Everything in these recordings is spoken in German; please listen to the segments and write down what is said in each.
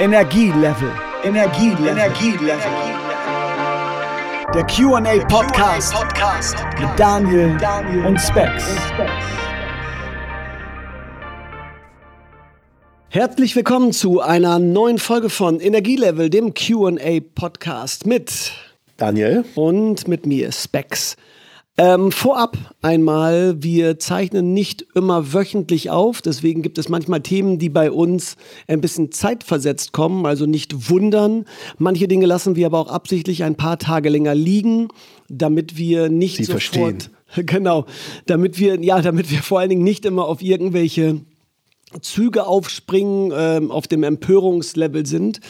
Energielevel. Energielevel. Energielevel. Der QA Podcast, Podcast mit Daniel, Daniel und Specs. Herzlich willkommen zu einer neuen Folge von Energielevel, dem QA Podcast mit Daniel und mit mir Specs. Ähm, vorab einmal, wir zeichnen nicht immer wöchentlich auf, deswegen gibt es manchmal Themen, die bei uns ein bisschen zeitversetzt kommen, also nicht wundern. Manche Dinge lassen wir aber auch absichtlich ein paar Tage länger liegen, damit wir nicht Sie sofort, verstehen. genau, damit wir, ja, damit wir vor allen Dingen nicht immer auf irgendwelche Züge aufspringen, ähm, auf dem Empörungslevel sind.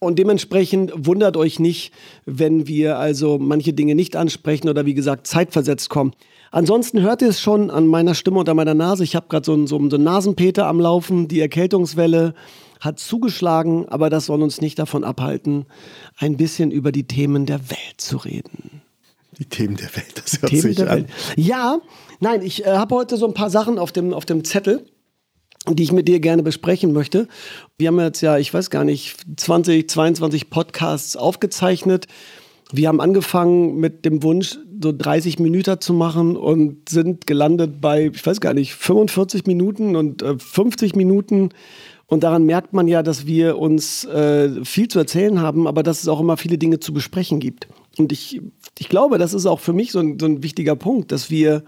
Und dementsprechend wundert euch nicht, wenn wir also manche Dinge nicht ansprechen oder wie gesagt zeitversetzt kommen. Ansonsten hört ihr es schon an meiner Stimme und an meiner Nase. Ich habe gerade so einen so so einen Nasenpeter am Laufen. Die Erkältungswelle hat zugeschlagen, aber das soll uns nicht davon abhalten, ein bisschen über die Themen der Welt zu reden. Die Themen der Welt, das hört Themen sich an. Welt. Ja, nein, ich äh, habe heute so ein paar Sachen auf dem, auf dem Zettel, die ich mit dir gerne besprechen möchte. Wir haben jetzt ja, ich weiß gar nicht, 20, 22 Podcasts aufgezeichnet. Wir haben angefangen mit dem Wunsch, so 30 Minuten zu machen und sind gelandet bei, ich weiß gar nicht, 45 Minuten und äh, 50 Minuten. Und daran merkt man ja, dass wir uns äh, viel zu erzählen haben, aber dass es auch immer viele Dinge zu besprechen gibt. Und ich, ich glaube, das ist auch für mich so ein, so ein wichtiger Punkt, dass wir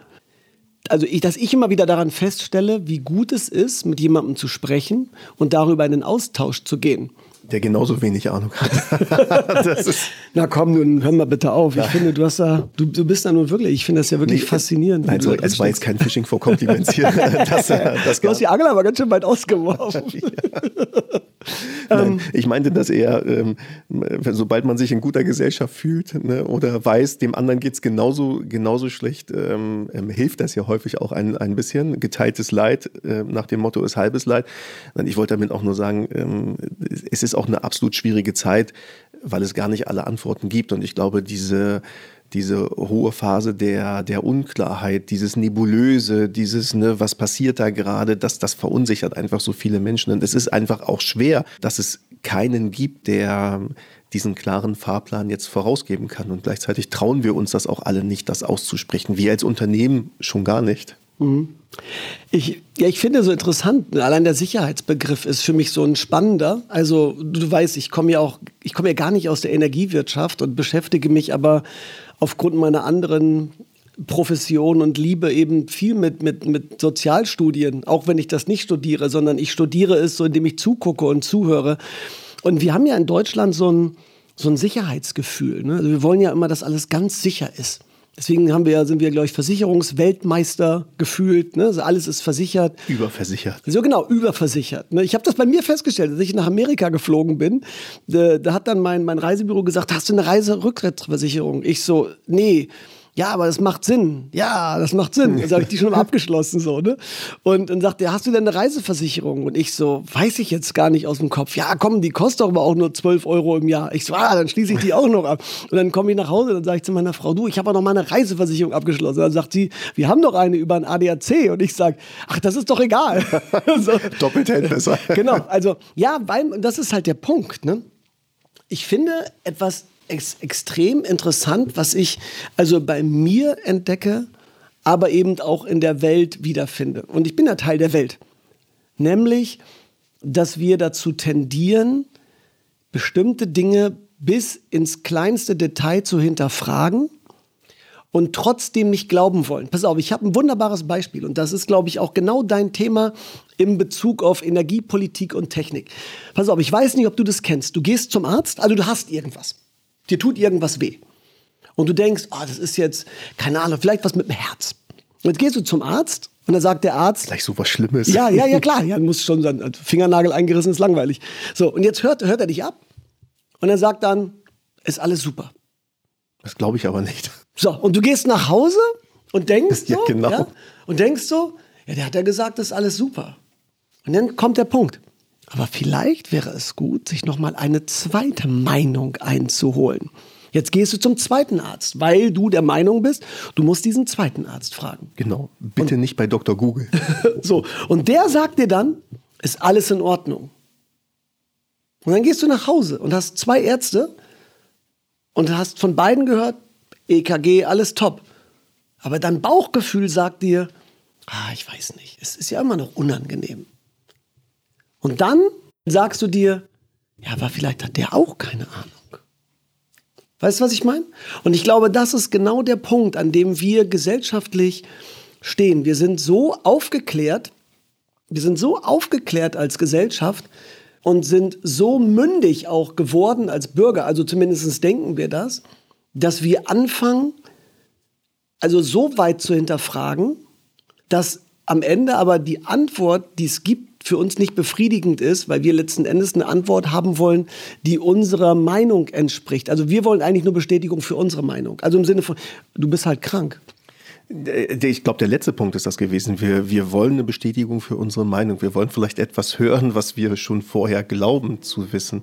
also ich, dass ich immer wieder daran feststelle, wie gut es ist, mit jemandem zu sprechen und darüber in den Austausch zu gehen. Der genauso wenig Ahnung hat. Na komm, nun hör mal bitte auf. Ich finde, du hast da, du, du bist da nun wirklich, ich finde das ja wirklich Nee, faszinierend. Nein, sorry, es war jetzt kein Fishing for Compliments hier. Das, äh, das Du hast die Angel aber ganz schön weit ausgeworfen. Nein, ich meinte das eher, ähm, sobald man sich in guter Gesellschaft fühlt ne, oder weiß, dem anderen geht's genauso, genauso schlecht, ähm, ähm, hilft das ja häufig auch ein, ein bisschen. Geteiltes Leid äh, nach dem Motto ist halbes Leid. Nein, ich wollte damit auch nur sagen, ähm, es ist auch eine absolut schwierige Zeit, weil es gar nicht alle Antworten gibt. Und ich glaube, diese diese hohe Phase der, der Unklarheit, dieses Nebulöse, dieses, ne, was passiert da gerade, das, das verunsichert einfach so viele Menschen. Und es ist einfach auch schwer, dass es keinen gibt, der diesen klaren Fahrplan jetzt vorausgeben kann. Und gleichzeitig trauen wir uns das auch alle nicht, das auszusprechen. Wir als Unternehmen schon gar nicht. Ich, ja, ich finde so interessant, allein der Sicherheitsbegriff ist für mich so ein spannender. Also du weißt, ich komme ja auch, ich komme ja gar nicht aus der Energiewirtschaft und beschäftige mich aber aufgrund meiner anderen Profession und Liebe eben viel mit, mit, mit Sozialstudien, auch wenn ich das nicht studiere, sondern ich studiere es so, indem ich zugucke und zuhöre. Und wir haben ja in Deutschland so ein, so ein Sicherheitsgefühl. Ne? Also wir wollen ja immer, dass alles ganz sicher ist. Deswegen haben wir, ja- sind wir, glaube ich, Versicherungsweltmeister gefühlt. Ne? Also alles ist versichert. Überversichert. So genau, überversichert. Ne? Ich habe das bei mir festgestellt, als ich nach Amerika geflogen bin. Da, da hat dann mein, mein Reisebüro gesagt, hast du eine Reiserücktrittsversicherung? Ich so, nee. Ja, aber das macht Sinn. Ja, das macht Sinn. Also habe ich die schon mal abgeschlossen so, ne? Und dann sagt er, hast du denn eine Reiseversicherung? Und ich so, weiß ich jetzt gar nicht aus dem Kopf. Ja, komm, die kostet doch aber auch nur 12 Euro im Jahr. Ich so, ah, dann schließe ich die auch noch ab. Und dann komme ich nach Hause, dann sage ich zu meiner Frau, du, ich habe auch noch mal eine Reiseversicherung abgeschlossen. Dann sagt sie, wir haben doch eine über ein ADAC. Und ich sage, ach, das ist doch egal. so. Doppelt hält besser. Genau, also ja, weil das ist halt der Punkt. Ne? Ich finde etwas ex extrem interessant, was ich also bei mir entdecke, aber eben auch in der Welt wiederfinde. Und ich bin ja Teil der Welt. Nämlich, dass wir dazu tendieren, bestimmte Dinge bis ins kleinste Detail zu hinterfragen und trotzdem nicht glauben wollen. Pass auf, ich habe ein wunderbares Beispiel und das ist, glaube ich, auch genau dein Thema in Bezug auf Energiepolitik und Technik. Pass auf, ich weiß nicht, ob du das kennst. Du gehst zum Arzt, also du hast irgendwas. Dir tut irgendwas weh. Und du denkst, ah, das ist jetzt, keine Ahnung, vielleicht was mit dem Herz. Und jetzt gehst du zum Arzt und dann sagt der Arzt, Gleich so was Schlimmes. ja, ja, ja, klar. Ja, muss schon sein. Also Fingernagel eingerissen ist langweilig. So, und jetzt hört, hört er dich ab und er sagt dann, ist alles super. Das glaube ich aber nicht. So, und du gehst nach Hause und denkst Ja, so, genau. und denkst so, ja, der hat ja gesagt, das ist alles super. Und dann kommt der Punkt. Aber vielleicht wäre es gut, sich noch mal eine zweite Meinung einzuholen. Jetzt gehst du zum zweiten Arzt, weil du der Meinung bist, du musst diesen zweiten Arzt fragen. Genau. Bitte nicht bei Dr. Google. So, und der sagt dir dann, ist alles in Ordnung. Und dann gehst du nach Hause und hast zwei Ärzte und hast von beiden gehört, EKG, alles top. Aber dein Bauchgefühl sagt dir, ah, ich weiß nicht, es ist ja immer noch unangenehm. Und dann sagst du dir, ja, aber vielleicht hat der auch keine Ahnung. Weißt du, was ich meine? Und ich glaube, das ist genau der Punkt, an dem wir gesellschaftlich stehen. Wir sind so aufgeklärt, wir sind so aufgeklärt als Gesellschaft und sind so mündig auch geworden als Bürger, also zumindest denken wir das, dass wir anfangen, also so weit zu hinterfragen, dass am Ende aber die Antwort, die es gibt, für uns nicht befriedigend ist, weil wir letzten Endes eine Antwort haben wollen, die unserer Meinung entspricht. Also wir wollen eigentlich nur Bestätigung für unsere Meinung. Also im Sinne von, du bist halt krank. Ich glaube, der letzte Punkt ist das gewesen. Wir, wir wollen eine Bestätigung für unsere Meinung. Wir wollen vielleicht etwas hören, was wir schon vorher glauben zu wissen.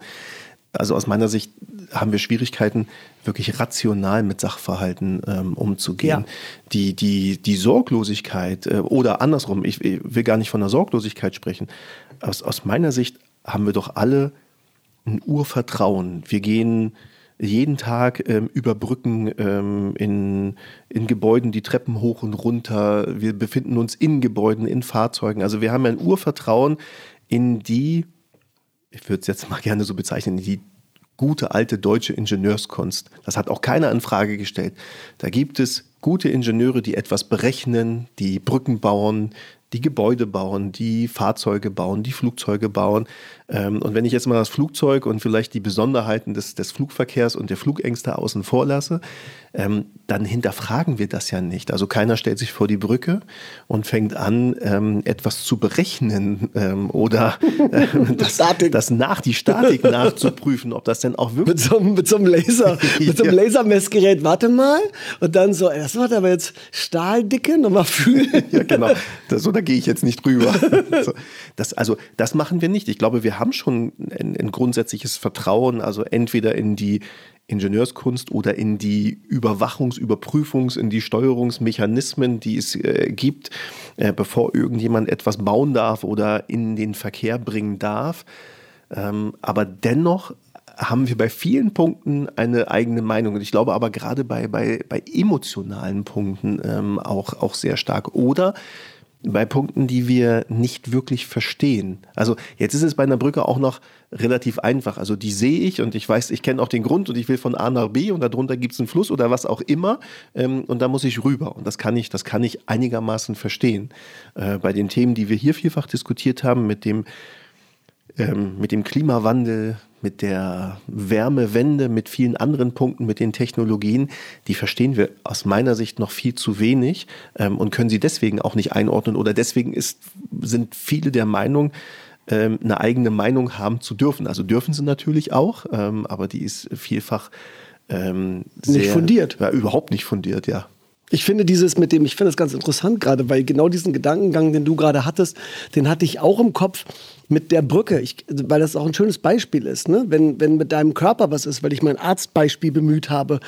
Also aus meiner Sicht haben wir Schwierigkeiten, wirklich rational mit Sachverhalten ähm, umzugehen. Ja. Die, die, die Sorglosigkeit äh, oder andersrum, ich, ich, will gar nicht von der Sorglosigkeit sprechen. Aus, aus meiner Sicht haben wir doch alle ein Urvertrauen. Wir gehen jeden Tag ähm, über Brücken ähm, in, in Gebäuden die Treppen hoch und runter. Wir befinden uns in Gebäuden, in Fahrzeugen. Also wir haben ein Urvertrauen in die ich würde es jetzt mal gerne so bezeichnen, die gute alte deutsche Ingenieurskunst. Das hat auch keiner in Frage gestellt. Da gibt es gute Ingenieure, die etwas berechnen, die Brücken bauen, die Gebäude bauen, die Fahrzeuge bauen, die Flugzeuge bauen. Ähm, und wenn ich jetzt mal das Flugzeug und vielleicht die Besonderheiten des, des Flugverkehrs und der Flugängste außen vor lasse, ähm, dann hinterfragen wir das ja nicht. Also keiner stellt sich vor die Brücke und fängt an, ähm, etwas zu berechnen oder das, das, nach die Statik nachzuprüfen, ob das denn auch wirklich. Mit so, mit so einem Laser, mit so einem Lasermessgerät, warte mal. Und dann so, das wird aber jetzt Stahldicke, nochmal fühlen. ja, genau. Das, so, da gehe ich jetzt nicht drüber. das, also, das machen wir nicht. Ich glaube, wir haben schon ein, ein grundsätzliches Vertrauen, also entweder in die Ingenieurskunst oder in die Überwachungs-, Überprüfungs-, in die Steuerungsmechanismen, die es äh, gibt, äh, bevor irgendjemand etwas bauen darf oder in den Verkehr bringen darf. Ähm, aber dennoch haben wir bei vielen Punkten eine eigene Meinung. Und ich glaube aber gerade bei, bei, bei emotionalen Punkten ähm, auch, auch sehr stark. Oder bei Punkten, die wir nicht wirklich verstehen. Also jetzt ist es bei einer Brücke auch noch relativ einfach. Also die sehe ich und ich weiß, ich kenne auch den Grund und ich will von A nach B und darunter gibt es einen Fluss oder was auch immer ähm, und da muss ich rüber und das kann ich, das kann ich einigermaßen verstehen. Äh, bei den Themen, die wir hier vielfach diskutiert haben, mit dem ähm, mit dem Klimawandel, mit der Wärmewende, mit vielen anderen Punkten, mit den Technologien, die verstehen wir aus meiner Sicht noch viel zu wenig ähm, und können sie deswegen auch nicht einordnen oder deswegen ist, sind viele der Meinung, ähm, eine eigene Meinung haben zu dürfen. Also dürfen sie natürlich auch, ähm, aber die ist vielfach ähm, sehr, nicht fundiert. Ja, überhaupt nicht fundiert, ja. Ich finde dieses mit dem, ich finde das ganz interessant gerade, weil genau diesen Gedankengang, den du gerade hattest, den hatte ich auch im Kopf mit der Brücke, ich, weil das auch ein schönes Beispiel ist, ne? wenn, wenn mit deinem Körper was ist, weil ich mein Arztbeispiel bemüht habe,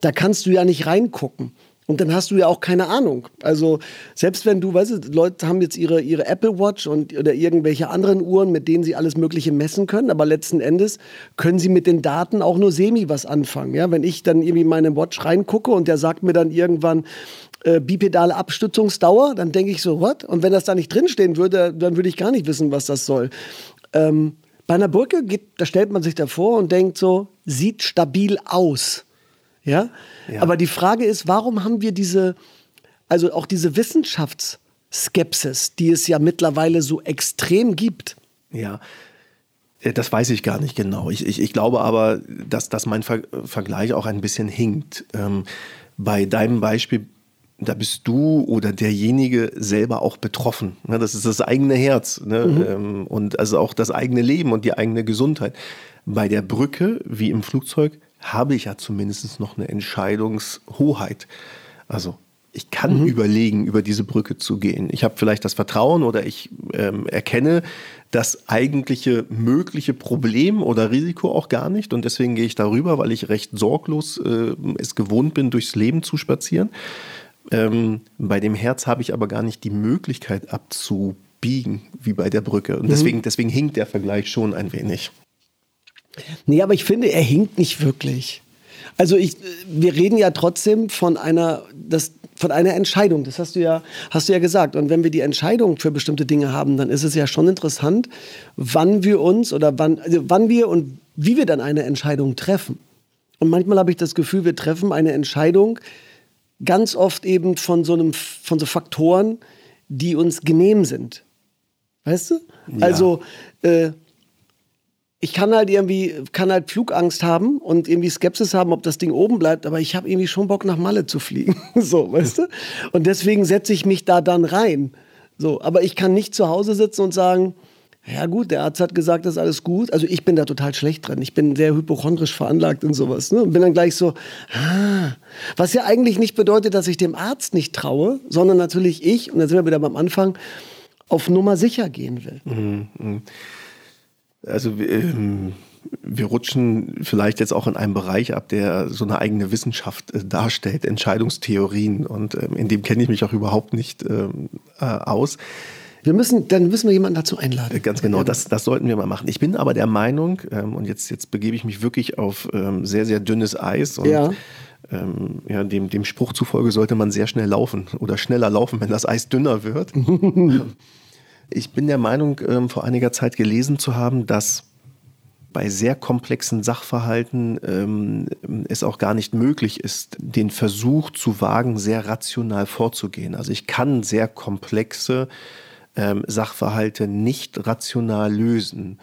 da kannst du ja nicht reingucken. Und dann hast du ja auch keine Ahnung. Also selbst wenn du, weißt du, Leute haben jetzt ihre, ihre Apple Watch und, oder irgendwelche anderen Uhren, mit denen sie alles Mögliche messen können, aber letzten Endes können sie mit den Daten auch nur semi was anfangen. Ja, wenn ich dann irgendwie meine Watch reingucke und der sagt mir dann irgendwann, äh, bipedale Abstützungsdauer, dann denke ich so, what? Und wenn das da nicht drinstehen würde, dann würde ich gar nicht wissen, was das soll. Ähm, bei einer Brücke geht, da stellt man sich davor und denkt so, sieht stabil aus. Ja? ja? Aber die Frage ist, warum haben wir diese, also auch diese Wissenschaftsskepsis, die es ja mittlerweile so extrem gibt? Ja. Äh, das weiß ich gar nicht genau. Ich, ich, ich glaube aber, dass, dass mein Ver Vergleich auch ein bisschen hinkt. Ähm, bei deinem Beispiel, da bist du oder derjenige selber auch betroffen. Ne? Das ist das eigene Herz ne? mhm. ähm, und also auch das eigene Leben und die eigene Gesundheit. Bei der Brücke, wie im Flugzeug, habe ich ja zumindest noch eine Entscheidungshoheit. Also ich kann mhm. überlegen, über diese Brücke zu gehen. Ich habe vielleicht das Vertrauen oder ich ähm, erkenne das eigentliche mögliche Problem oder Risiko auch gar nicht und deswegen gehe ich darüber, weil ich recht sorglos äh, es gewohnt bin, durchs Leben zu spazieren. Ähm, bei dem Herz habe ich aber gar nicht die Möglichkeit abzubiegen, wie bei der Brücke. Und mhm. deswegen, deswegen hinkt der Vergleich schon ein wenig. Nee, aber ich finde, er hinkt nicht wirklich. Also ich, wir reden ja trotzdem von einer, das, von einer Entscheidung. Das hast du ja, hast du ja gesagt. Und wenn wir die Entscheidung für bestimmte Dinge haben, dann ist es ja schon interessant, wann wir uns oder wann, also wann wir und wie wir dann eine Entscheidung treffen. Und manchmal habe ich das Gefühl, wir treffen eine Entscheidung ganz oft eben von so einem, von so Faktoren, die uns genehm sind. Weißt du? Ja. Also, äh, ich kann halt irgendwie, kann halt Flugangst haben und irgendwie Skepsis haben, ob das Ding oben bleibt, aber ich habe irgendwie schon Bock nach Malle zu fliegen. so, weißt du? Und deswegen setze ich mich da dann rein. So, aber ich kann nicht zu Hause sitzen und sagen, ja gut, der Arzt hat gesagt, das ist alles gut. Also ich bin da total schlecht drin. Ich bin sehr hypochondrisch veranlagt und sowas. Ne? Und bin dann gleich so, ah. was ja eigentlich nicht bedeutet, dass ich dem Arzt nicht traue, sondern natürlich ich, und da sind wir wieder beim Anfang, auf Nummer sicher gehen will. Mhm. mhm. Also ähm, wir rutschen vielleicht jetzt auch in einem Bereich ab, der so eine eigene Wissenschaft äh, darstellt, Entscheidungstheorien. Und ähm, in dem kenne ich mich auch überhaupt nicht ähm, äh, aus. Wir müssen, dann müssen wir jemanden dazu einladen. Äh, ganz genau, das, das sollten wir mal machen. Ich bin aber der Meinung, ähm, und jetzt, jetzt begebe ich mich wirklich auf ähm, sehr, sehr dünnes Eis. Und, ja. Ähm, ja, dem, dem Spruch zufolge sollte man sehr schnell laufen oder schneller laufen, wenn das Eis dünner wird. Ich bin der Meinung, ähm, vor einiger Zeit gelesen zu haben, dass bei sehr komplexen Sachverhalten ähm, es auch gar nicht möglich ist, den Versuch zu wagen, sehr rational vorzugehen. Also ich kann sehr komplexe ähm, Sachverhalte nicht rational lösen.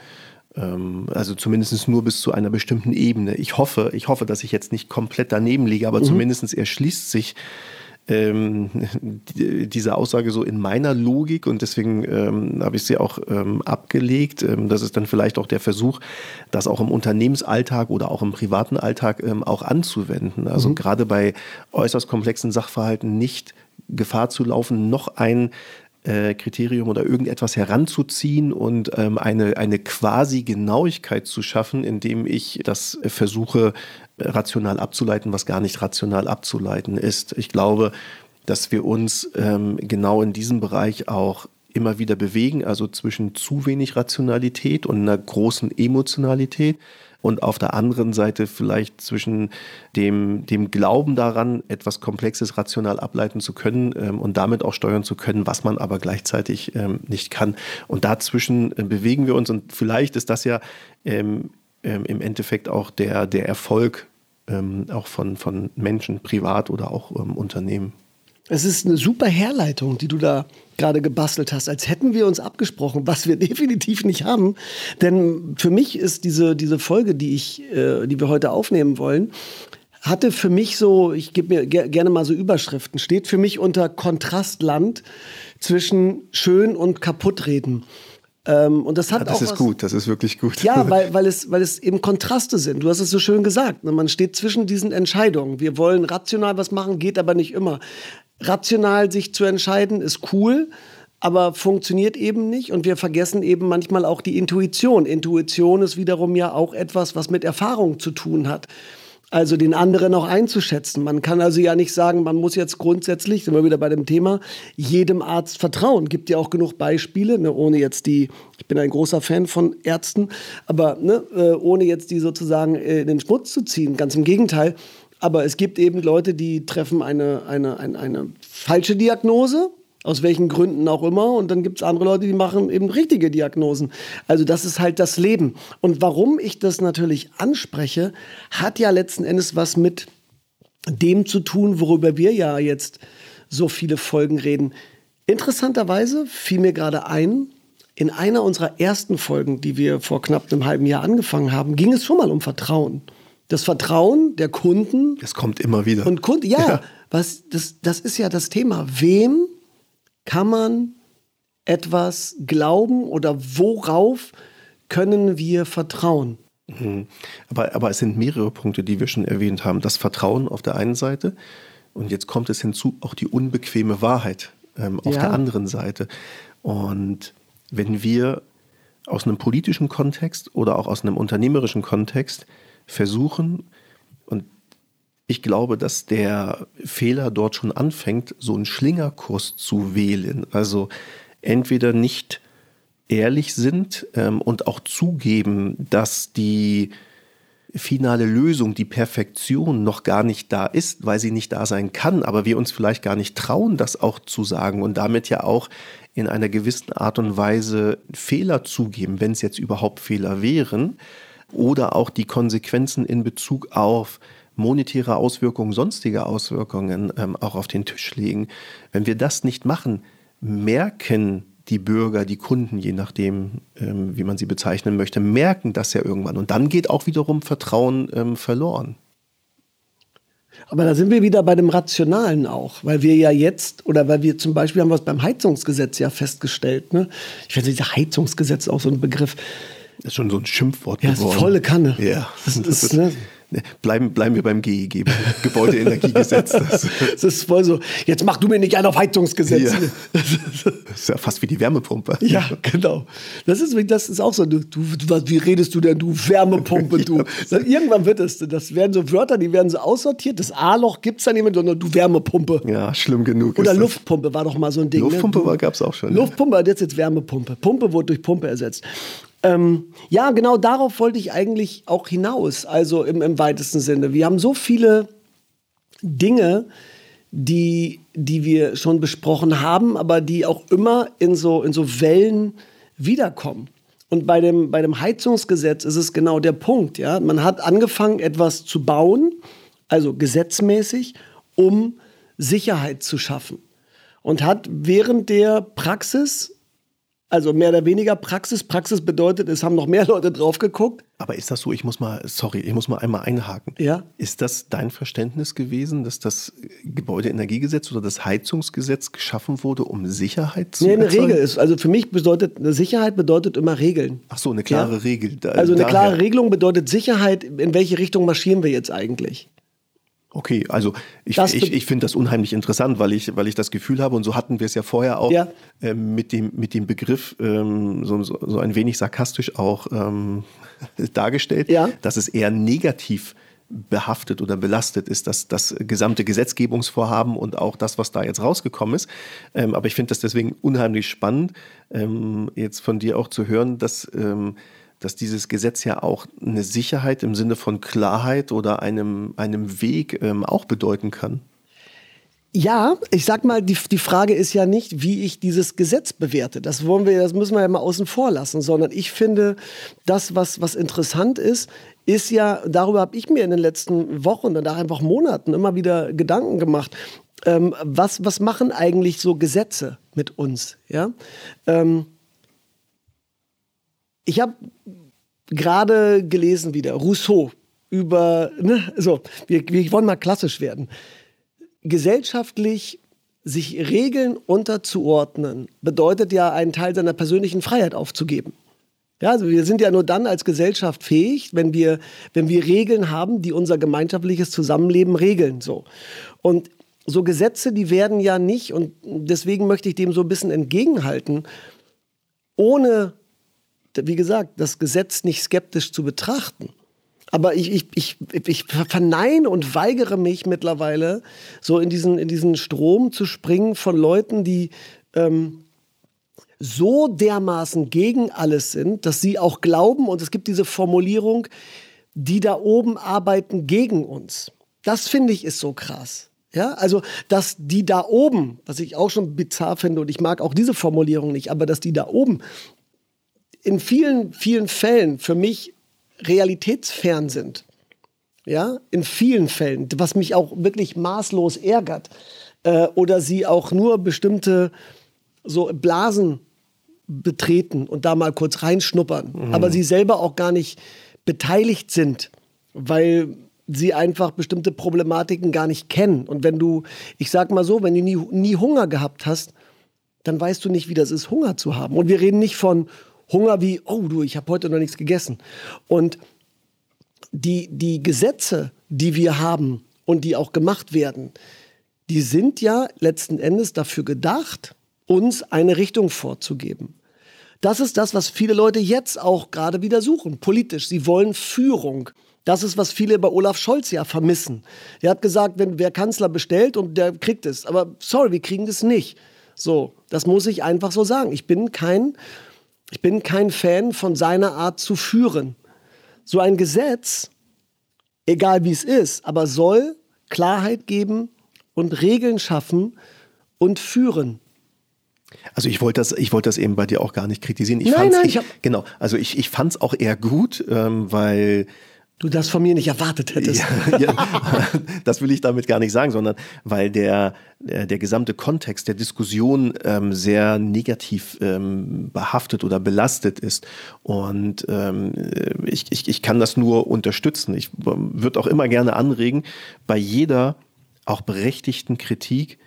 Ähm, also zumindest nur bis zu einer bestimmten Ebene. Ich hoffe, ich hoffe, dass ich jetzt nicht komplett daneben liege, aber mhm. zumindest erschließt sich ähm, die, diese Aussage so in meiner Logik und deswegen ähm, habe ich sie auch ähm, abgelegt. Ähm, das ist dann vielleicht auch der Versuch, das auch im Unternehmensalltag oder auch im privaten Alltag ähm, auch anzuwenden. Also mhm. gerade bei äußerst komplexen Sachverhalten nicht Gefahr zu laufen, noch ein äh, Kriterium oder irgendetwas heranzuziehen und ähm, eine, eine quasi Genauigkeit zu schaffen, indem ich das versuche rational abzuleiten, was gar nicht rational abzuleiten ist. Ich glaube, dass wir uns ähm, genau in diesem Bereich auch immer wieder bewegen, also zwischen zu wenig Rationalität und einer großen Emotionalität und auf der anderen Seite vielleicht zwischen dem, dem Glauben daran, etwas Komplexes rational ableiten zu können ähm, und damit auch steuern zu können, was man aber gleichzeitig ähm, nicht kann. Und dazwischen äh, bewegen wir uns und vielleicht ist das ja ähm, ähm, im Endeffekt auch der, der Erfolg ähm, auch von, von Menschen, privat oder auch ähm, Unternehmen. Es ist eine super Herleitung, die du da gerade gebastelt hast, als hätten wir uns abgesprochen, was wir definitiv nicht haben. Denn für mich ist diese, diese Folge, die, ich, äh, die wir heute aufnehmen wollen, hatte für mich so, ich gebe mir ger gerne mal so Überschriften, steht für mich unter Kontrastland zwischen schön und kaputtreden. Ähm, und das hat ja, das auch ist was, gut, das ist wirklich gut. Ja, weil, weil, es, weil es eben Kontraste sind. Du hast es so schön gesagt. Ne? Man steht zwischen diesen Entscheidungen. Wir wollen rational was machen, geht aber nicht immer. Rational sich zu entscheiden ist cool, aber funktioniert eben nicht. Und wir vergessen eben manchmal auch die Intuition. Intuition ist wiederum ja auch etwas, was mit Erfahrung zu tun hat also den anderen auch einzuschätzen. Man kann also ja nicht sagen, man muss jetzt grundsätzlich, sind wir wieder bei dem Thema, jedem Arzt vertrauen. Gibt ja auch genug Beispiele, ne, ohne jetzt die, ich bin ein großer Fan von Ärzten, aber ne, äh, ohne jetzt die sozusagen äh, in den Schmutz zu ziehen. Ganz im Gegenteil. Aber es gibt eben Leute, die treffen eine, eine, eine, eine falsche Diagnose, aus welchen Gründen auch immer. Und dann gibt es andere Leute, die machen eben richtige Diagnosen. Also das ist halt das Leben. Und warum ich das natürlich anspreche, hat ja letzten Endes was mit dem zu tun, worüber wir ja jetzt so viele Folgen reden. Interessanterweise fiel mir gerade ein, in einer unserer ersten Folgen, die wir vor knapp einem halben Jahr angefangen haben, ging es schon mal um Vertrauen. Das Vertrauen der Kunden. Das kommt immer wieder. Und Kunden, ja, ja. Was, das, das ist ja das Thema. Wem kann man etwas glauben oder worauf können wir vertrauen? Mhm. Aber, aber es sind mehrere Punkte, die wir schon erwähnt haben. Das Vertrauen auf der einen Seite und jetzt kommt es hinzu, auch die unbequeme Wahrheit ähm, auf ja. der anderen Seite. Und wenn wir aus einem politischen Kontext oder auch aus einem unternehmerischen Kontext versuchen, und ich glaube, dass der Fehler dort schon anfängt, so einen Schlingerkurs zu wählen. Also entweder nicht ehrlich sind ähm, und auch zugeben, dass die finale Lösung, die Perfektion noch gar nicht da ist, weil sie nicht da sein kann, aber wir uns vielleicht gar nicht trauen, das auch zu sagen und damit ja auch in einer gewissen Art und Weise Fehler zugeben, wenn es jetzt überhaupt Fehler wären, oder auch die Konsequenzen in Bezug auf monetäre Auswirkungen, sonstige Auswirkungen ähm, auch auf den Tisch legen. Wenn wir das nicht machen, merken die Bürger, die Kunden, je nachdem, ähm, wie man sie bezeichnen möchte, merken das ja irgendwann. Und dann geht auch wiederum Vertrauen ähm, verloren. Aber da sind wir wieder bei dem Rationalen auch, weil wir ja jetzt, oder weil wir zum Beispiel haben wir es beim Heizungsgesetz ja festgestellt, ne? Ich finde dieses Heizungsgesetz auch so ein Begriff. Das ist schon so ein Schimpfwort ja, geworden. Ja, volle Kanne. Ja. Das, das ist, ne? Bleiben, bleiben wir beim GEG, Gebäudeenergiegesetz. Das, das ist voll so, jetzt mach du mir nicht ein auf Heizungsgesetz. Ja. Das ist ja fast wie die Wärmepumpe. Ja, genau. Das ist, das ist auch so, du, du, wie redest du denn, du Wärmepumpe, du. Ja. Irgendwann wird es, das werden so Wörter, die werden so aussortiert. Das A-Loch gibt es dann nicht mehr, sondern du Wärmepumpe. Ja, schlimm genug. Oder Luftpumpe war doch mal so ein Ding. Ne? Luftpumpe ne? gab es auch schon. Luftpumpe hat jetzt jetzt Wärmepumpe. Pumpe wurde durch Pumpe ersetzt. Ähm, ja, genau darauf wollte ich eigentlich auch hinaus, also im, im weitesten Sinne. Wir haben so viele Dinge, die, die wir schon besprochen haben, aber die auch immer in so, in so Wellen wiederkommen. Und bei dem, bei dem Heizungsgesetz ist es genau der Punkt. Ja? Man hat angefangen, etwas zu bauen, also gesetzmäßig, um Sicherheit zu schaffen. Und hat während der Praxis also mehr oder weniger Praxis. Praxis bedeutet, es haben noch mehr Leute drauf geguckt. Aber ist das so? Ich muss mal, sorry, ich muss mal einmal einhaken. Ja. Ist das dein Verständnis gewesen, dass das Gebäudeenergiegesetz oder das Heizungsgesetz geschaffen wurde, um Sicherheit zu Nee, eine erzeugen? Regel ist. Also für mich bedeutet, eine Sicherheit bedeutet immer Regeln. Ach so, eine klare ja? Regel. Da, also eine daher. klare Regelung bedeutet Sicherheit. In welche Richtung marschieren wir jetzt eigentlich? Okay, also ich, ich, ich finde das unheimlich interessant, weil ich, weil ich das Gefühl habe, und so hatten wir es ja vorher auch ja. ähm, mit, dem, mit dem Begriff ähm, so, so ein wenig sarkastisch auch ähm, dargestellt, ja. dass es eher negativ behaftet oder belastet ist, dass das gesamte Gesetzgebungsvorhaben und auch das, was da jetzt rausgekommen ist. Ähm, aber ich finde das deswegen unheimlich spannend, ähm, jetzt von dir auch zu hören, dass ähm, dass dieses Gesetz ja auch eine Sicherheit im Sinne von Klarheit oder einem, einem Weg ähm, auch bedeuten kann. Ja, ich sag mal, die, die Frage ist ja nicht, wie ich dieses Gesetz bewerte. Das wollen wir, das müssen wir ja mal außen vor lassen, sondern ich finde, das, was, was interessant ist, ist ja, darüber habe ich mir in den letzten Wochen danach einfach Monaten immer wieder Gedanken gemacht. Ähm, was, was machen eigentlich so Gesetze mit uns? Ja? Ähm, ich habe gerade gelesen wieder, Rousseau über, ne, so, wir, wir wollen mal klassisch werden. Gesellschaftlich sich Regeln unterzuordnen, bedeutet ja, einen Teil seiner persönlichen Freiheit aufzugeben. Ja, also wir sind ja nur dann als Gesellschaft fähig, wenn wir, wenn wir Regeln haben, die unser gemeinschaftliches Zusammenleben regeln. So. Und so Gesetze, die werden ja nicht, und deswegen möchte ich dem so ein bisschen entgegenhalten, ohne wie gesagt, das Gesetz nicht skeptisch zu betrachten. Aber ich, ich, ich, ich verneine und weigere mich mittlerweile, so in diesen, in diesen Strom zu springen von Leuten, die ähm, so dermaßen gegen alles sind, dass sie auch glauben, und es gibt diese Formulierung, die da oben arbeiten gegen uns. Das finde ich ist so krass. Ja, also, dass die da oben, was ich auch schon bizarr finde, und ich mag auch diese Formulierung nicht, aber dass die da oben in vielen, vielen Fällen für mich realitätsfern sind. Ja, in vielen Fällen, was mich auch wirklich maßlos ärgert. Äh, oder sie auch nur bestimmte so Blasen betreten und da mal kurz reinschnuppern. Mhm. Aber sie selber auch gar nicht beteiligt sind, weil sie einfach bestimmte Problematiken gar nicht kennen. Und wenn du, ich sag mal so, wenn du nie, nie Hunger gehabt hast, dann weißt du nicht, wie das ist, Hunger zu haben. Und wir reden nicht von Hunger wie, oh du, ich habe heute noch nichts gegessen. Und die, die Gesetze, die wir haben und die auch gemacht werden, die sind ja letzten Endes dafür gedacht, uns eine Richtung vorzugeben. Das ist das, was viele Leute jetzt auch gerade wieder suchen, politisch. Sie wollen Führung. Das ist, was viele bei Olaf Scholz ja vermissen. Er hat gesagt, wenn wer Kanzler bestellt und der kriegt es. Aber sorry, wir kriegen das nicht. So, das muss ich einfach so sagen. Ich bin kein Ich bin kein Fan von seiner Art zu führen. So ein Gesetz, egal wie es ist, aber soll Klarheit geben und Regeln schaffen und führen. Also ich wollte das, ich wollte das eben bei dir auch gar nicht kritisieren. Ich nein, nein, ich, ich genau. Also ich, ich fand es auch eher gut, ähm, weil du das von mir nicht erwartet hättest. Ja, ja, das will ich damit gar nicht sagen, sondern weil der, der, der gesamte Kontext der Diskussion ähm, sehr negativ ähm, behaftet oder belastet ist. Und ähm, ich, ich, ich kann das nur unterstützen. Ich ähm, würde auch immer gerne anregen, bei jeder auch berechtigten Kritik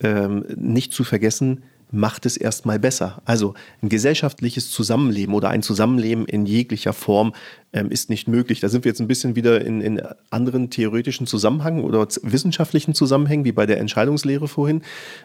ähm, nicht zu vergessen, macht es erstmal besser. Also ein gesellschaftliches Zusammenleben oder ein Zusammenleben in jeglicher Form ähm, ist nicht möglich. Da sind wir jetzt ein bisschen wieder in, in anderen theoretischen Zusammenhängen oder wissenschaftlichen Zusammenhängen, wie bei der Entscheidungslehre vorhin.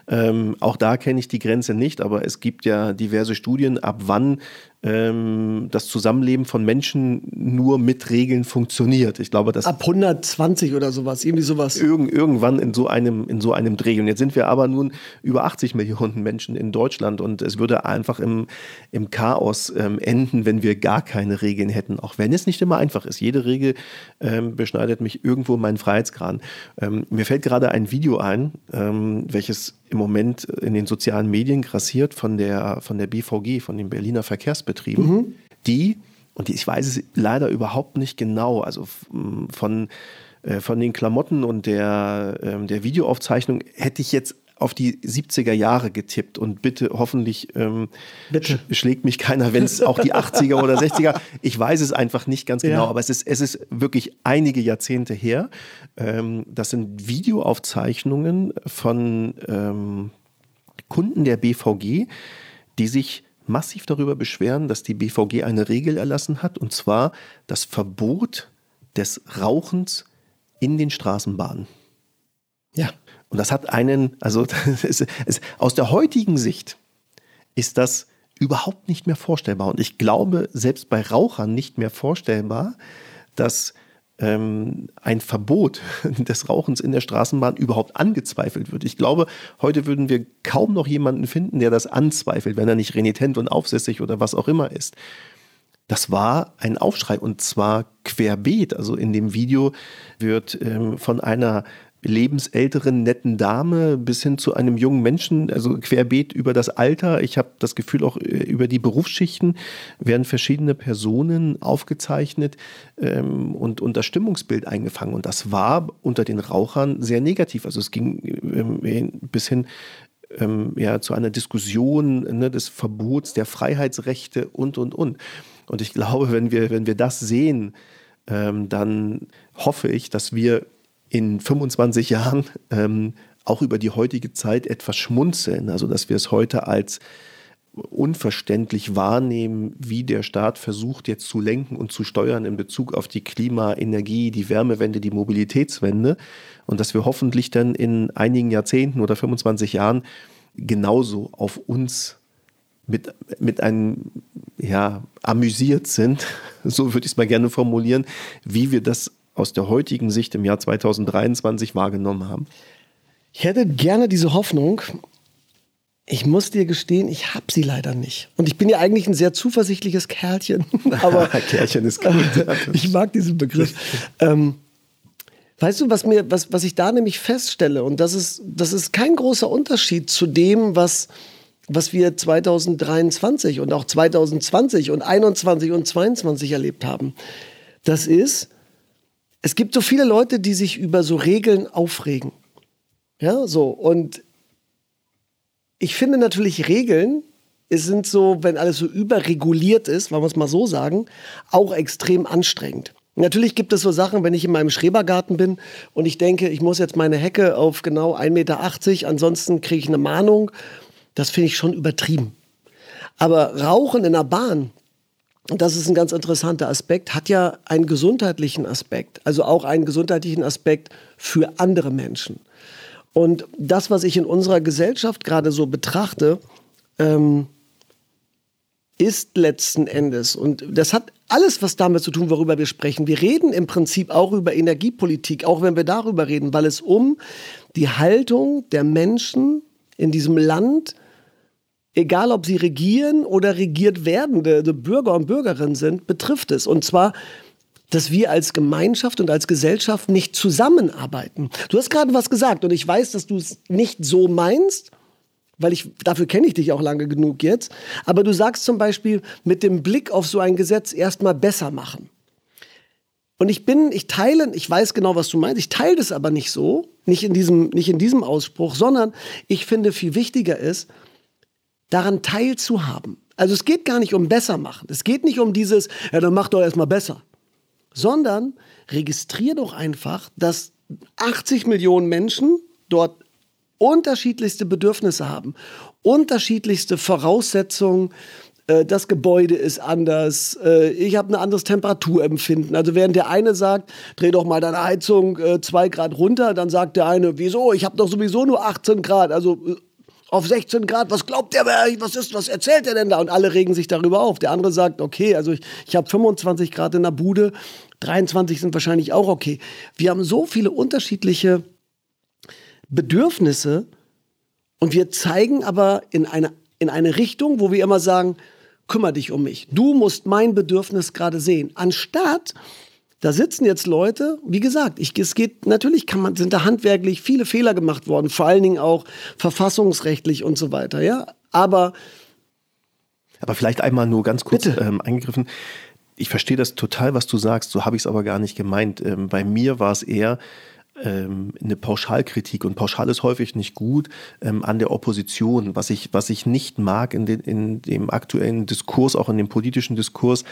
Ähm, auch da kenne ich die Grenze nicht, aber es gibt ja diverse Studien, ab wann ähm, das Zusammenleben von Menschen nur mit Regeln funktioniert. Ich glaube, das ab 120 oder sowas, irgendwie sowas. Irgend, irgendwann in so einem in so einem Dreh. Und jetzt sind wir aber nun über 80 Millionen Menschen in Deutschland und es würde einfach im, im Chaos ähm, enden, wenn wir gar keine Regeln hätten. Auch wenn es nicht immer einfach ist. Jede Regel ähm, beschneidet mich irgendwo meinen Freiheitsgrad. Ähm, mir fällt gerade ein Video ein, ähm, welches im Moment in den sozialen Medien grassiert von der, von der BVG, von den Berliner Verkehrsbetrieben, mhm. die, und ich weiß es leider überhaupt nicht genau, also von, äh, von den Klamotten und der, ähm, der Videoaufzeichnung hätte ich jetzt auf die 70er Jahre getippt und bitte hoffentlich ähm, bitte. Sch schlägt mich keiner, wenn es auch die 80er oder 60er, ich weiß es einfach nicht ganz genau, ja. aber es ist, es ist wirklich einige Jahrzehnte her. Ähm, das sind Videoaufzeichnungen von ähm, Kunden der BVG, die sich massiv darüber beschweren, dass die BVG eine Regel erlassen hat, und zwar das Verbot des Rauchens in den Straßenbahnen. Ja. Und das hat einen, also ist, ist, aus der heutigen Sicht ist das überhaupt nicht mehr vorstellbar. Und ich glaube, selbst bei Rauchern nicht mehr vorstellbar, dass ähm, ein Verbot des Rauchens in der Straßenbahn überhaupt angezweifelt wird. Ich glaube, heute würden wir kaum noch jemanden finden, der das anzweifelt, wenn er nicht renitent und aufsässig oder was auch immer ist. Das war ein Aufschrei und zwar querbeet. Also in dem Video wird ähm, von einer lebensälteren, netten Dame bis hin zu einem jungen Menschen, also querbeet über das Alter. Ich habe das Gefühl, auch äh, über die Berufsschichten werden verschiedene Personen aufgezeichnet ähm, und, und das Stimmungsbild eingefangen. Und das war unter den Rauchern sehr negativ. Also es ging ähm, bis hin ähm, ja, zu einer Diskussion ne, des Verbots der Freiheitsrechte und, und, und. Und ich glaube, wenn wir, wenn wir das sehen, ähm, dann hoffe ich, dass wir in 25 Jahren ähm, auch über die heutige Zeit etwas schmunzeln. Also dass wir es heute als unverständlich wahrnehmen, wie der Staat versucht jetzt zu lenken und zu steuern in Bezug auf die Klima, Energie, die Wärmewende, die Mobilitätswende und dass wir hoffentlich dann in einigen Jahrzehnten oder 25 Jahren genauso auf uns mit, mit einem, ja, amüsiert sind, so würde ich es mal gerne formulieren, wie wir das aus der heutigen Sicht im Jahr 2023 wahrgenommen haben? Ich hätte gerne diese Hoffnung. Ich muss dir gestehen, ich habe sie leider nicht. Und ich bin ja eigentlich ein sehr zuversichtliches Kerlchen. Aber Kerlchen ist gut. ich mag diesen Begriff. ähm, weißt du, was, mir, was, was ich da nämlich feststelle, und das ist, das ist kein großer Unterschied zu dem, was, was wir 2023 und auch 2020 und 21 und 22 erlebt haben. Das ist, es gibt so viele Leute, die sich über so Regeln aufregen. Ja, so. Und ich finde natürlich Regeln, es sind so, wenn alles so überreguliert ist, wollen wir es mal so sagen, auch extrem anstrengend. Natürlich gibt es so Sachen, wenn ich in meinem Schrebergarten bin und ich denke, ich muss jetzt meine Hecke auf genau 1,80 Meter, ansonsten kriege ich eine Mahnung. Das finde ich schon übertrieben. Aber Rauchen in der Bahn, das ist ein ganz interessanter Aspekt, hat ja einen gesundheitlichen Aspekt, also auch einen gesundheitlichen Aspekt für andere Menschen. Und das, was ich in unserer Gesellschaft gerade so betrachte, ähm, ist letzten Endes, und das hat alles was damit zu tun, worüber wir sprechen. Wir reden im Prinzip auch über Energiepolitik, auch wenn wir darüber reden, weil es um die Haltung der Menschen in diesem Land egal ob sie regieren oder regiert werdende also Bürger und Bürgerinnen sind, betrifft es. Und zwar dass wir als Gemeinschaft und als Gesellschaft nicht zusammenarbeiten. Du hast gerade was gesagt und ich weiß, dass du es nicht so meinst, weil ich dafür kenne ich dich auch lange genug jetzt. Aber du sagst zum Beispiel mit dem Blick auf so ein Gesetz erstmal besser machen. Und ich bin, ich teile, ich weiß genau, was du meinst, ich teile das aber nicht so, nicht in diesem, nicht in diesem Ausspruch, sondern ich finde viel wichtiger ist, daran teilzuhaben. Also es geht gar nicht um besser machen. Es geht nicht um dieses, ja, dann mach doch erstmal besser. Sondern registrier doch einfach, dass 80 Millionen Menschen dort unterschiedlichste Bedürfnisse haben, unterschiedlichste Voraussetzungen. Äh, das Gebäude ist anders, äh, ich habe ein anderes Temperaturempfinden. Also während der eine sagt, dreh doch mal deine Heizung äh, zwei Grad runter, dann sagt der eine, wieso, ich habe doch sowieso nur 18 Grad. Also auf 16 Grad, was glaubt der, was ist, was erzählt er denn da? Und alle regen sich darüber auf. Der andere sagt, okay, also ich, ich habe 25 Grad in der Bude, 23 sind wahrscheinlich auch okay. Wir haben so viele unterschiedliche Bedürfnisse und wir zeigen aber in eine, in eine Richtung, wo wir immer sagen, kümmere dich um mich. Du musst mein Bedürfnis gerade sehen. Anstatt da sitzen jetzt Leute, wie gesagt, ich, es geht, natürlich kann man, sind da handwerklich viele Fehler gemacht worden, vor allen Dingen auch verfassungsrechtlich und so weiter, ja. Aber. Aber vielleicht einmal nur ganz kurz ähm, eingegriffen. Ich verstehe das total, was du sagst, so habe ich es aber gar nicht gemeint. Ähm, bei mir war es eher, ähm, eine Pauschalkritik und pauschal ist häufig nicht gut ähm, an der Opposition. Was ich, was ich nicht mag in, den, in dem aktuellen Diskurs, auch in dem politischen Diskurs,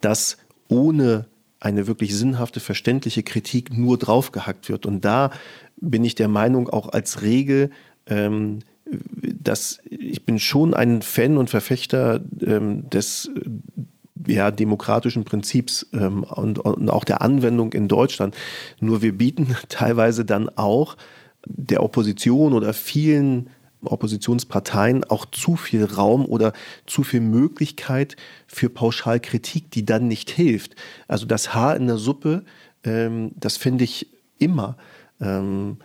dass ohne eine wirklich sinnhafte, verständliche Kritik nur draufgehackt wird. Und da bin ich der Meinung, auch als Regel, ähm, dass ich bin schon ein Fan und Verfechter ähm, des ja, demokratischen Prinzips ähm, und, und auch der Anwendung in Deutschland. Nur wir bieten teilweise dann auch der Opposition oder vielen Oppositionsparteien auch zu viel Raum oder zu viel Möglichkeit für Pauschalkritik, die dann nicht hilft. Also das Haar in der Suppe, ähm, das finde ich immer. Ähm,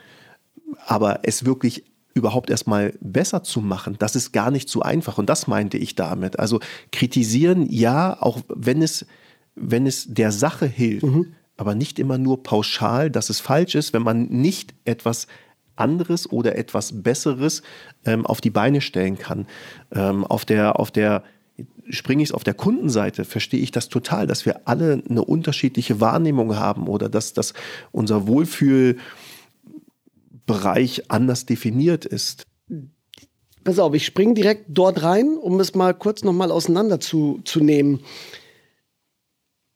aber es wirklich überhaupt erstmal besser zu machen, das ist gar nicht so einfach. Und das meinte ich damit. Also kritisieren, ja, auch wenn es, wenn es der Sache hilft, mhm. aber nicht immer nur pauschal, dass es falsch ist, wenn man nicht etwas anderes oder etwas Besseres ähm, auf die Beine stellen kann. Ähm, auf der, auf der springe ich es auf der Kundenseite, verstehe ich das total, dass wir alle eine unterschiedliche Wahrnehmung haben oder dass, dass unser Wohlfühlbereich anders definiert ist. Pass auf, ich springe direkt dort rein, um es mal kurz nochmal auseinander zu.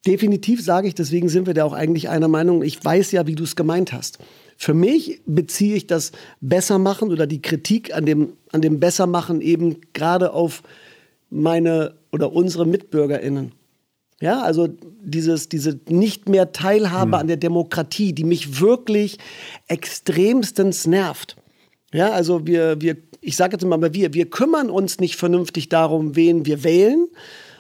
Definitiv sage ich, deswegen sind wir da auch eigentlich einer Meinung. Ich weiß ja, wie du es gemeint hast. Für mich beziehe ich das Bessermachen oder die Kritik an dem, an dem Bessermachen eben gerade auf meine oder unsere MitbürgerInnen. Ja, also dieses, diese nicht mehr Teilhabe hm. an der Demokratie, die mich wirklich extremstens nervt. Ja, also wir, wir, ich sage jetzt mal wir, wir kümmern uns nicht vernünftig darum, wen wir wählen,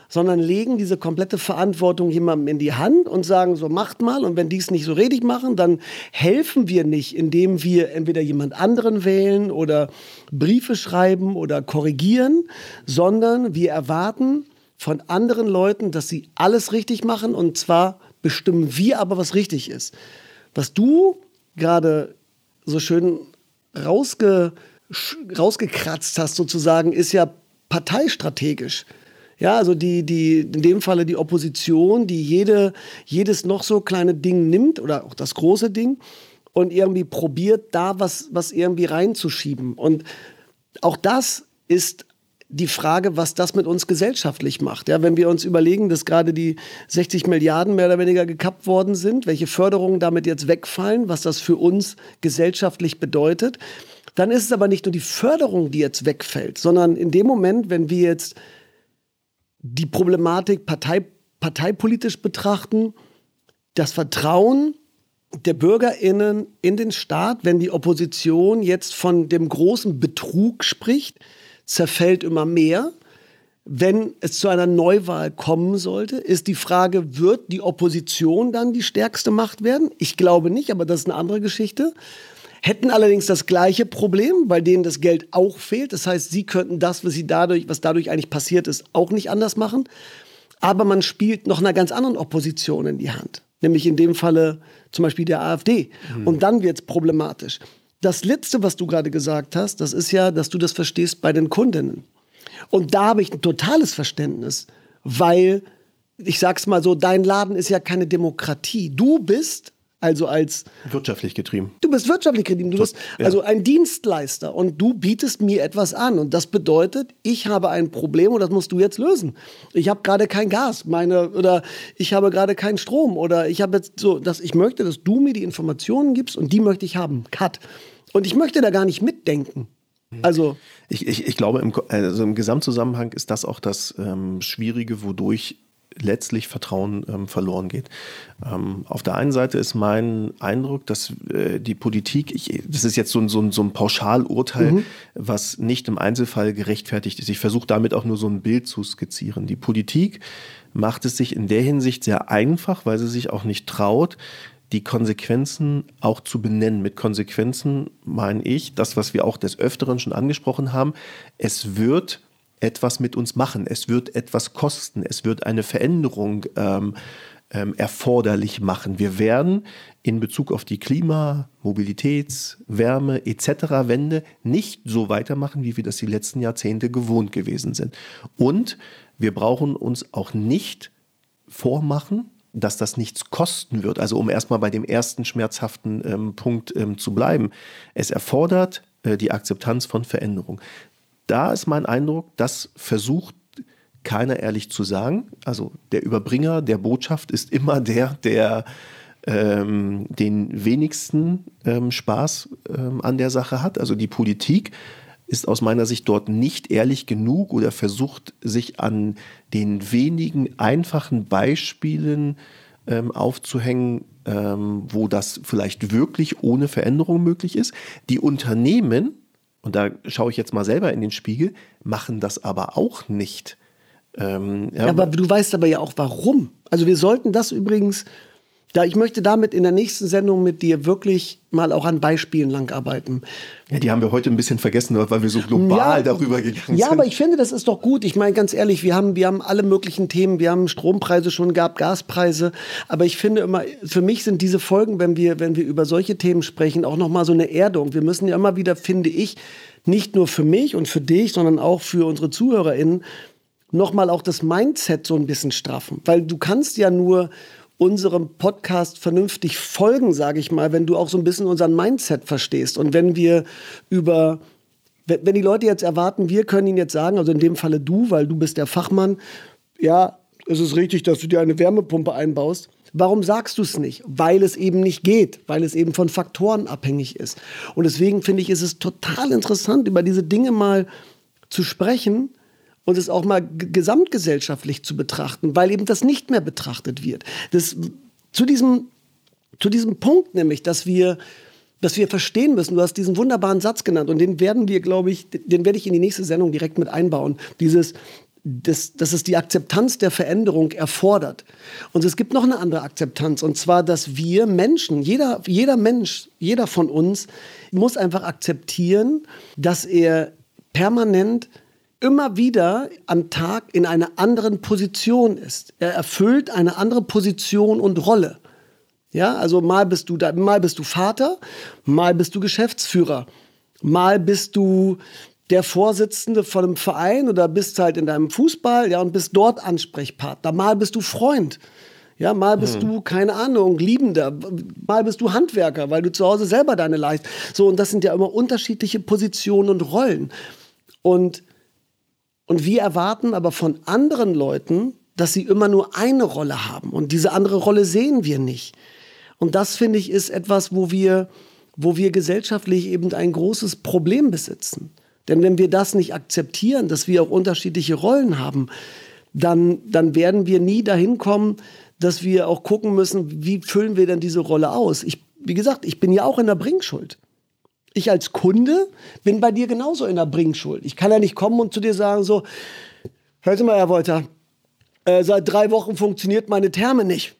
sondern legen diese komplette Verantwortung jemandem in die Hand und sagen, so macht mal. Und wenn die es nicht so richtig machen, dann helfen wir nicht, indem wir entweder jemand anderen wählen oder Briefe schreiben oder korrigieren, sondern wir erwarten von anderen Leuten, dass sie alles richtig machen und zwar bestimmen wir aber, was richtig ist. Was du gerade so schön rausge, rausgekratzt hast sozusagen, ist ja parteistrategisch. Ja, also die, die, in dem Falle die Opposition, die jede, jedes noch so kleine Ding nimmt oder auch das große Ding und irgendwie probiert, da was, was irgendwie reinzuschieben. Und auch das ist die Frage, was das mit uns gesellschaftlich macht. Ja, wenn wir uns überlegen, dass gerade die 60 Milliarden mehr oder weniger gekappt worden sind, welche Förderungen damit jetzt wegfallen, was das für uns gesellschaftlich bedeutet, dann ist es aber nicht nur die Förderung, die jetzt wegfällt, sondern in dem Moment, wenn wir jetzt die Problematik partei, parteipolitisch betrachten, das Vertrauen der BürgerInnen in den Staat, wenn die Opposition jetzt von dem großen Betrug spricht, zerfällt immer mehr. Wenn es zu einer Neuwahl kommen sollte, ist die Frage, wird die Opposition dann die stärkste Macht werden? Ich glaube nicht, aber das ist eine andere Geschichte. Hätten allerdings das gleiche Problem, weil denen das Geld auch fehlt. Das heißt, sie könnten das, was, sie dadurch, was dadurch eigentlich passiert ist, auch nicht anders machen. Aber man spielt noch einer ganz anderen Opposition in die Hand. Nämlich in dem Falle zum Beispiel der AfD. Mhm. Und dann wird es problematisch. Das Letzte, was du gerade gesagt hast, das ist ja, dass du das verstehst bei den Kundinnen. Und da habe ich ein totales Verständnis, weil, ich sag's mal so, dein Laden ist ja keine Demokratie. Du bist also als wirtschaftlich getrieben. Du bist wirtschaftlich getrieben. Du bist ja. also ein Dienstleister und du bietest mir etwas an und das bedeutet, ich habe ein Problem und das musst du jetzt lösen. Ich habe gerade kein Gas, meine oder ich habe gerade keinen Strom oder ich habe jetzt so, dass ich möchte, dass du mir die Informationen gibst und die möchte ich haben. Cut. Und ich möchte da gar nicht mitdenken. Also ich, ich, ich glaube, im, also im Gesamtzusammenhang ist das auch das ähm, Schwierige, wodurch letztlich Vertrauen ähm, verloren geht. Ähm, auf der einen Seite ist mein Eindruck, dass äh, die Politik, ich, das ist jetzt so ein, so ein, so ein Pauschalurteil, mhm. was nicht im Einzelfall gerechtfertigt ist. Ich versuche damit auch nur so ein Bild zu skizzieren. Die Politik macht es sich in der Hinsicht sehr einfach, weil sie sich auch nicht traut, die Konsequenzen auch zu benennen. Mit Konsequenzen meine ich, das, was wir auch des Öfteren schon angesprochen haben, es wird etwas mit uns machen. Es wird etwas kosten. Es wird eine Veränderung ähm, ähm, erforderlich machen. Wir werden in Bezug auf die Klima-, Mobilitäts-, Wärme etc. Wende nicht so weitermachen, wie wir das die letzten Jahrzehnte gewohnt gewesen sind. Und wir brauchen uns auch nicht vormachen, dass das nichts kosten wird. Also um erstmal bei dem ersten schmerzhaften ähm, Punkt ähm, zu bleiben. Es erfordert äh, die Akzeptanz von Veränderung da ist mein Eindruck, das versucht keiner ehrlich zu sagen. Also der Überbringer der Botschaft ist immer der, der ähm, den wenigsten ähm, Spaß ähm, an der Sache hat. Also die Politik ist aus meiner Sicht dort nicht ehrlich genug oder versucht sich an den wenigen einfachen Beispielen ähm, aufzuhängen, ähm, wo das vielleicht wirklich ohne Veränderung möglich ist. Die Unternehmen und da schaue ich jetzt mal selber in den Spiegel, machen das aber auch nicht. Ähm, ja. aber du weißt aber ja auch warum. Also wir sollten das übrigens, da ich möchte damit in der nächsten Sendung mit dir wirklich mal auch an Beispielen langarbeiten. Ja, die haben wir heute ein bisschen vergessen, weil wir so global ja, darüber gegangen sind. Ja, aber ich finde, das ist doch gut. Ich meine, ganz ehrlich, wir haben, wir haben alle möglichen Themen. Wir haben Strompreise schon gehabt, Gaspreise. Aber ich finde immer, für mich sind diese Folgen, wenn wir, wenn wir über solche Themen sprechen, auch nochmal so eine Erdung. Wir müssen ja immer wieder, finde ich, nicht nur für mich und für dich, sondern auch für unsere ZuhörerInnen, nochmal auch das Mindset so ein bisschen straffen. Weil du kannst ja nur unserem Podcast vernünftig folgen, sage ich mal, wenn du auch so ein bisschen unseren Mindset verstehst. Und wenn wir über, wenn die Leute jetzt erwarten, wir können ihnen jetzt sagen, also in dem Falle du, weil du bist der Fachmann, ja, es ist richtig, dass du dir eine Wärmepumpe einbaust. Warum sagst du es nicht? Weil es eben nicht geht, weil es eben von Faktoren abhängig ist. Und deswegen finde ich, ist es total interessant, über diese Dinge mal zu sprechen, und es auch mal gesamtgesellschaftlich zu betrachten, weil eben das nicht mehr betrachtet wird. Das, zu, diesem, zu diesem Punkt nämlich, dass wir, dass wir verstehen müssen, du hast diesen wunderbaren Satz genannt und den werden wir, glaube ich, den werde ich in die nächste Sendung direkt mit einbauen. Dieses, das, dass es die Akzeptanz der Veränderung erfordert. Und es gibt noch eine andere Akzeptanz, und zwar, dass wir Menschen, jeder, jeder Mensch, jeder von uns, muss einfach akzeptieren, dass er permanent immer wieder am Tag in einer anderen Position ist. Er erfüllt eine andere Position und Rolle. Ja, also mal bist du da, mal bist du Vater, mal bist du Geschäftsführer, mal bist du der Vorsitzende von einem Verein oder bist halt in deinem Fußball, ja, und bist dort Ansprechpartner. Mal bist du Freund. Ja, mal bist hm. du, keine Ahnung, Liebender, mal bist du Handwerker, weil du zu Hause selber deine Leistung. So, und das sind ja immer unterschiedliche Positionen und Rollen. Und und wir erwarten aber von anderen Leuten, dass sie immer nur eine Rolle haben. Und diese andere Rolle sehen wir nicht. Und das, finde ich, ist etwas, wo wir, wo wir gesellschaftlich eben ein großes Problem besitzen. Denn wenn wir das nicht akzeptieren, dass wir auch unterschiedliche Rollen haben, dann, dann werden wir nie dahin kommen, dass wir auch gucken müssen, wie füllen wir denn diese Rolle aus. Ich, wie gesagt, ich bin ja auch in der Bringschuld ich als Kunde bin bei dir genauso in der Bringschuld. Ich kann ja nicht kommen und zu dir sagen so, hör mal, Herr Wolter, äh, seit drei Wochen funktioniert meine Therme nicht.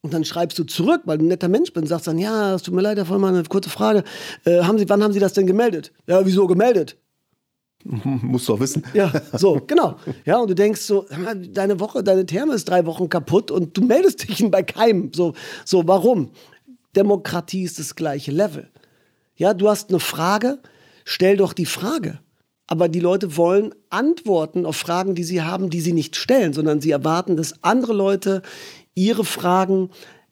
Und dann schreibst du zurück, weil du ein netter Mensch bist und sagst dann, ja, es tut mir leid, Herr Vollmann, eine kurze Frage. Äh, haben Sie, wann haben Sie das denn gemeldet? Ja, wieso gemeldet? Musst du auch wissen. Ja, so, genau. Ja, und du denkst so, deine Woche, deine Therme ist drei Wochen kaputt und du meldest dich bei keinem. So, so, warum? Demokratie ist das gleiche Level. Ja, du hast eine Frage, stell doch die Frage. Aber die Leute wollen Antworten auf Fragen, die sie haben, die sie nicht stellen, sondern sie erwarten, dass andere Leute ihre Fragen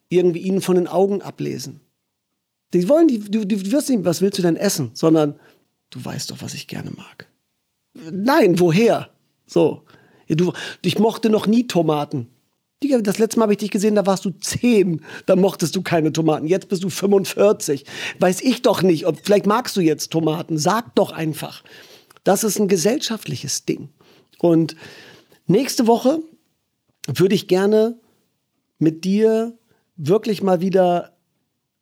irgendwie ihnen von den Augen ablesen. Die wollen, die, du, du wirst nicht, was willst du denn essen, sondern du weißt doch, was ich gerne mag. Nein, woher? So. Du, ich mochte noch nie Tomaten. Das letzte Mal habe ich dich gesehen, da warst du zehn. Da mochtest du keine Tomaten. Jetzt bist du 45. Weiß ich doch nicht. Ob, vielleicht magst du jetzt Tomaten. Sag doch einfach. Das ist ein gesellschaftliches Ding. Und nächste Woche würde ich gerne mit dir wirklich mal wieder,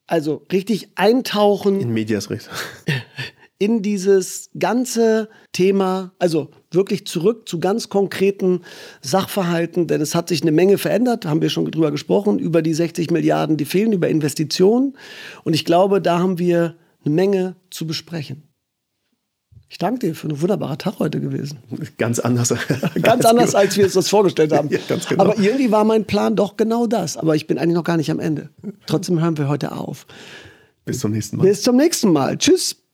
also richtig eintauchen. In Medias Res. in dieses ganze Thema, also wirklich zurück zu ganz konkreten Sachverhalten, denn es hat sich eine Menge verändert, haben wir schon drüber gesprochen, über die 60 Milliarden, die fehlen, über Investitionen. Und ich glaube, da haben wir eine Menge zu besprechen. Ich danke dir für einen wunderbaren Tag heute gewesen. Ganz anders. ganz anders, als wir uns das vorgestellt haben. Ja, genau. Aber irgendwie war mein Plan doch genau das. Aber ich bin eigentlich noch gar nicht am Ende. Trotzdem hören wir heute auf. Bis zum nächsten Mal. Bis zum nächsten Mal. Tschüss.